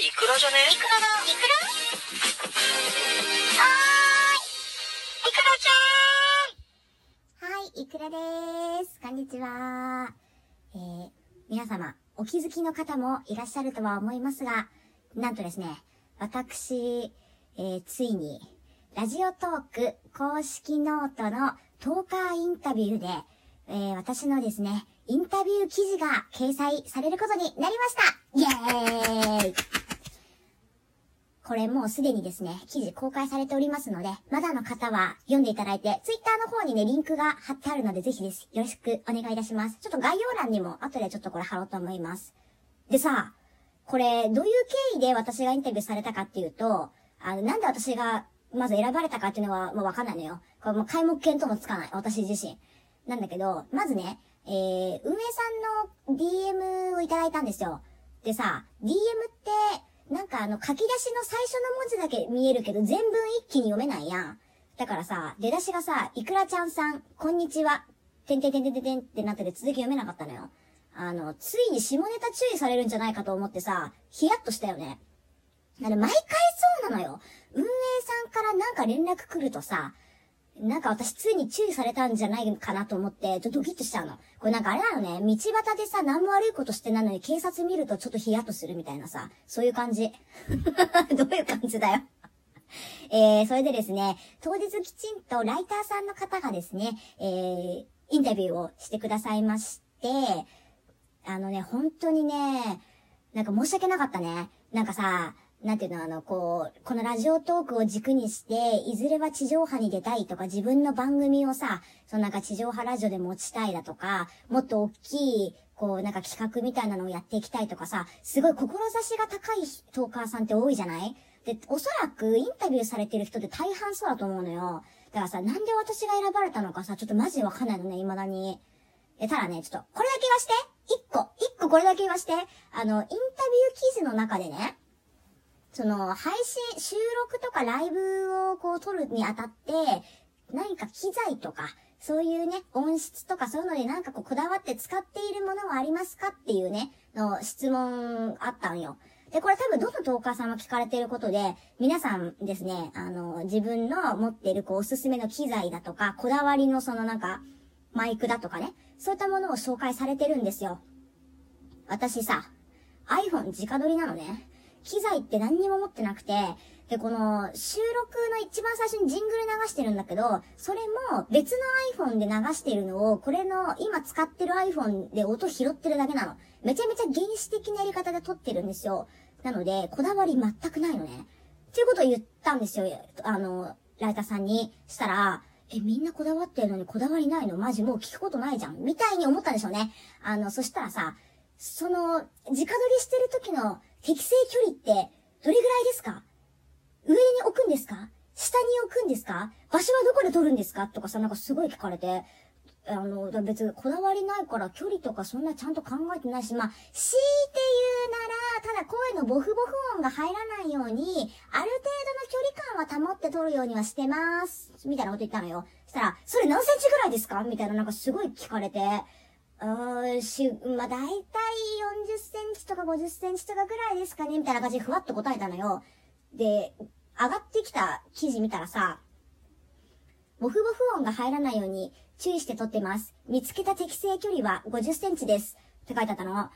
イクラじゃね？イクラだ。イクラはーい。イクラちゃん。はい、イクラでーす。こんにちは。えー、皆様、お気づきの方もいらっしゃるとは思いますが、なんとですね、私、えー、ついに、ラジオトーク公式ノートのトーカーインタビューで、えー、私のですね、インタビュー記事が掲載されることになりましたイエーイこれもうすでにですね、記事公開されておりますので、まだの方は読んでいただいて、ツイッターの方にね、リンクが貼ってあるので、ぜひです。よろしくお願いいたします。ちょっと概要欄にも後でちょっとこれ貼ろうと思います。でさ、これ、どういう経緯で私がインタビューされたかっていうと、あの、なんで私がまず選ばれたかっていうのはもうわかんないのよ。これもう開目見ともつかない。私自身。なんだけど、まずね、えー、運営さんの DM をいただいたんですよ。でさ、DM って、なんかあの書き出しの最初の文字だけ見えるけど全文一気に読めないやん。だからさ、出だしがさ、いくらちゃんさん、こんにちは、てんてんてんてんてんてんってなってて続き読めなかったのよ。あの、ついに下ネタ注意されるんじゃないかと思ってさ、ヒヤッとしたよね。あれ、毎回そうなのよ。運営さんからなんか連絡来るとさ、なんか私ついに注意されたんじゃないかなと思って、ちょっとドキッとしちゃうの。これなんかあれなのね、道端でさ、何も悪いことしてないのに警察見るとちょっとヒヤッとするみたいなさ、そういう感じ。どういう感じだよ。えー、それでですね、当日きちんとライターさんの方がですね、えー、インタビューをしてくださいまして、あのね、本当にね、なんか申し訳なかったね。なんかさ、なんていうの、あの、こう、このラジオトークを軸にして、いずれは地上波に出たいとか、自分の番組をさ、そのなんか地上波ラジオで持ちたいだとか、もっと大きい、こう、なんか企画みたいなのをやっていきたいとかさ、すごい志が高いトーカーさんって多いじゃない？で、おそらくインタビューされてる人って大半そうだと思うのよ。だからさ、なんで私が選ばれたのかさ、ちょっとマジでわかんないのね、未だに。え、ただね、ちょっと、これだけ言わして一個、一個これだけ言わしてあの、インタビュー記事の中でね、その、配信、収録とかライブをこう撮るにあたって、何か機材とか、そういうね、音質とかそういうのでなんかこうこだわって使っているものはありますかっていうね、の質問あったんよ。で、これ多分どのトーカーさんも聞かれていることで、皆さんですね、あの、自分の持っているこうおすすめの機材だとか、こだわりのそのなんか、マイクだとかね、そういったものを紹介されてるんですよ。私さ、iPhone 直撮りなのね。機材って何にも持ってなくて、で、この収録の一番最初にジングル流してるんだけど、それも別の iPhone で流してるのを、これの今使ってる iPhone で音拾ってるだけなの。めちゃめちゃ原始的なやり方で撮ってるんですよ。なので、こだわり全くないのね。っていうことを言ったんですよ。あの、ライターさんに。したら、え、みんなこだわってるのにこだわりないの？マジもう聞くことないじゃん。みたいに思ったんでしょうね。あの、そしたらさ、その、直撮りしてる時の適正距離ってどれぐらいですか？上に置くんですか？下に置くんですか？場所はどこで撮るんですか？とかさ、なんかすごい聞かれて、あの、別にこだわりないから距離とかそんなちゃんと考えてないし、まあ、強いて言うなら、ただ声のボフボフ音が入らないように、ある程度の距離感は保って撮るようにはしてます。みたいなこと言ったのよ。そしたら、それ何センチぐらいですか？みたいななんかすごい聞かれて、うん、し、まあ、だいたい40センチとか50センチとかぐらいですかねみたいな感じでふわっと答えたのよ。で、上がってきた記事見たらさ、ボフボフ音が入らないように注意して撮ってます。見つけた適正距離は50センチです。って書いてあったの。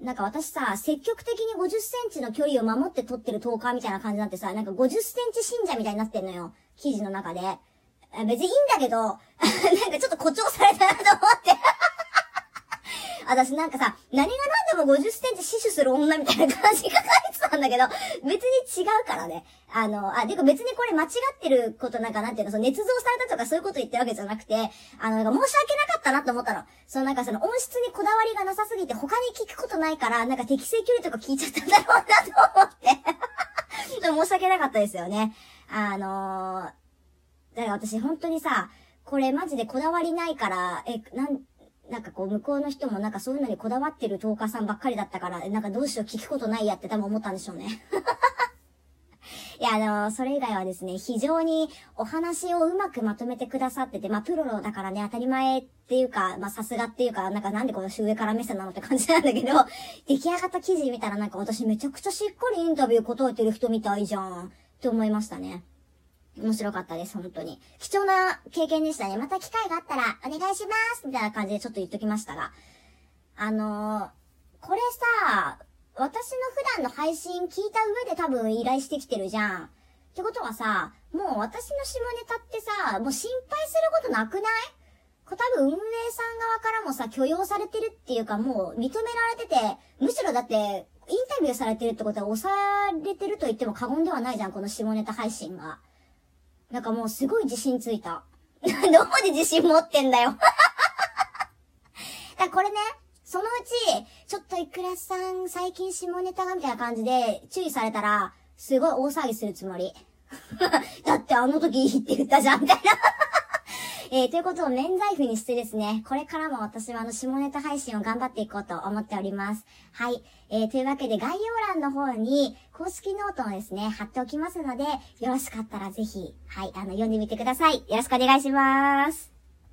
なんか私さ、積極的に50センチの距離を守って撮ってるトーカーみたいな感じになってさ、なんか50センチ信者みたいになってんのよ。記事の中で。別にいいんだけど、なんかちょっと誇張されたなと思って私なんかさ、何が何でも50センチ死守する女みたいな感じが書いてたんだけど、別に違うからね。あの、あ、でか別にこれ間違ってることなんかなんていうの、その捏造されたとかそういうこと言ってるわけじゃなくて、あの、なんか申し訳なかったなと思ったの。そのなんかその音質にこだわりがなさすぎて他に聞くことないから、なんか適正距離とか聞いちゃったんだろうなと思って。申し訳なかったですよね。あのー、だから私本当にさ、これマジでこだわりないから、え、なん、なんかこう、向こうの人もなんかそういうのにこだわってるトーカーさんばっかりだったから、なんかどうしよう聞くことないやって多分思ったんでしょうね。いや、あの、それ以外はですね、非常にお話をうまくまとめてくださってて、まあ、プロロだからね、当たり前っていうか、まあ、さすがっていうか、なんかなんでこの上から目線なのって感じなんだけど、出来上がった記事見たらなんか私めちゃくちゃしっかりインタビュー答えてる人みたいじゃん、って思いましたね。面白かったです、本当に。貴重な経験でしたね。また機会があったら、お願いしますみたいな感じでちょっと言っときましたが。あのー、これさ、私の普段の配信聞いた上で多分依頼してきてるじゃん。ってことはさ、もう私の下ネタってさ、もう心配することなくない？こ多分運営さん側からもさ、許容されてるっていうかもう認められてて、むしろだって、インタビューされてるってことは押されてると言っても過言ではないじゃん、この下ネタ配信が。なんかもうすごい自信ついた。どこで自信持ってんだよ だこれね、そのうち、ちょっといくらさん最近下ネタがみたいな感じで注意されたら、すごい大騒ぎするつもり。だってあの時いいって言ったじゃん、みたいなえー、ということを免罪符にしてですね、これからも私はあの、下ネタ配信を頑張っていこうと思っております。はい。えー、というわけで概要欄の方に公式ノートをですね、貼っておきますので、よろしかったらぜひ、はい、あの、読んでみてください。よろしくお願いします。